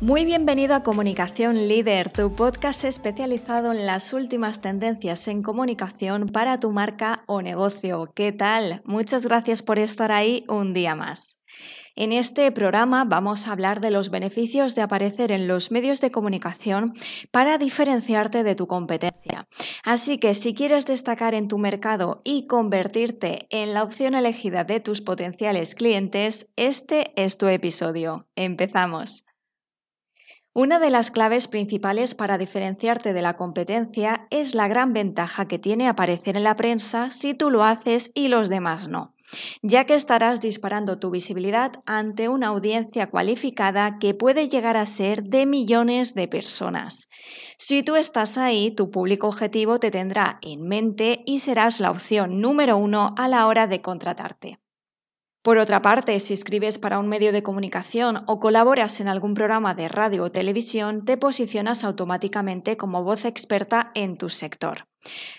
Muy bienvenido a Comunicación Líder, tu podcast especializado en las últimas tendencias en comunicación para tu marca o negocio. ¿Qué tal? Muchas gracias por estar ahí un día más. En este programa vamos a hablar de los beneficios de aparecer en los medios de comunicación para diferenciarte de tu competencia. Así que si quieres destacar en tu mercado y convertirte en la opción elegida de tus potenciales clientes, este es tu episodio. Empezamos. Una de las claves principales para diferenciarte de la competencia es la gran ventaja que tiene aparecer en la prensa si tú lo haces y los demás no, ya que estarás disparando tu visibilidad ante una audiencia cualificada que puede llegar a ser de millones de personas. Si tú estás ahí, tu público objetivo te tendrá en mente y serás la opción número uno a la hora de contratarte. Por otra parte, si escribes para un medio de comunicación o colaboras en algún programa de radio o televisión, te posicionas automáticamente como voz experta en tu sector.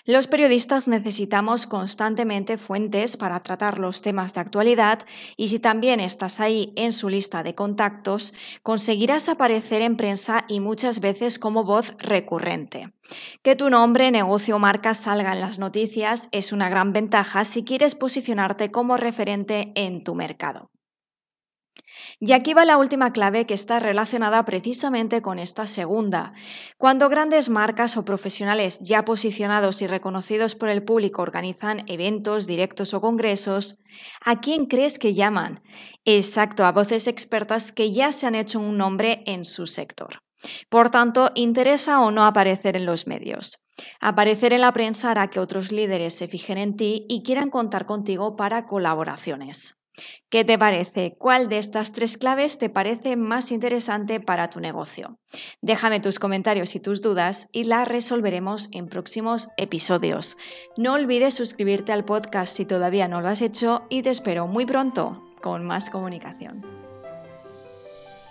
Los periodistas necesitamos constantemente fuentes para tratar los temas de actualidad y si también estás ahí en su lista de contactos, conseguirás aparecer en prensa y muchas veces como voz recurrente. Que tu nombre, negocio o marca salga en las noticias es una gran ventaja si quieres posicionarte como referente en tu mercado. Y aquí va la última clave que está relacionada precisamente con esta segunda. Cuando grandes marcas o profesionales ya posicionados y reconocidos por el público organizan eventos, directos o congresos, ¿a quién crees que llaman? Exacto, a voces expertas que ya se han hecho un nombre en su sector. Por tanto, interesa o no aparecer en los medios. Aparecer en la prensa hará que otros líderes se fijen en ti y quieran contar contigo para colaboraciones. ¿Qué te parece? ¿Cuál de estas tres claves te parece más interesante para tu negocio? Déjame tus comentarios y tus dudas y las resolveremos en próximos episodios. No olvides suscribirte al podcast si todavía no lo has hecho y te espero muy pronto con más comunicación.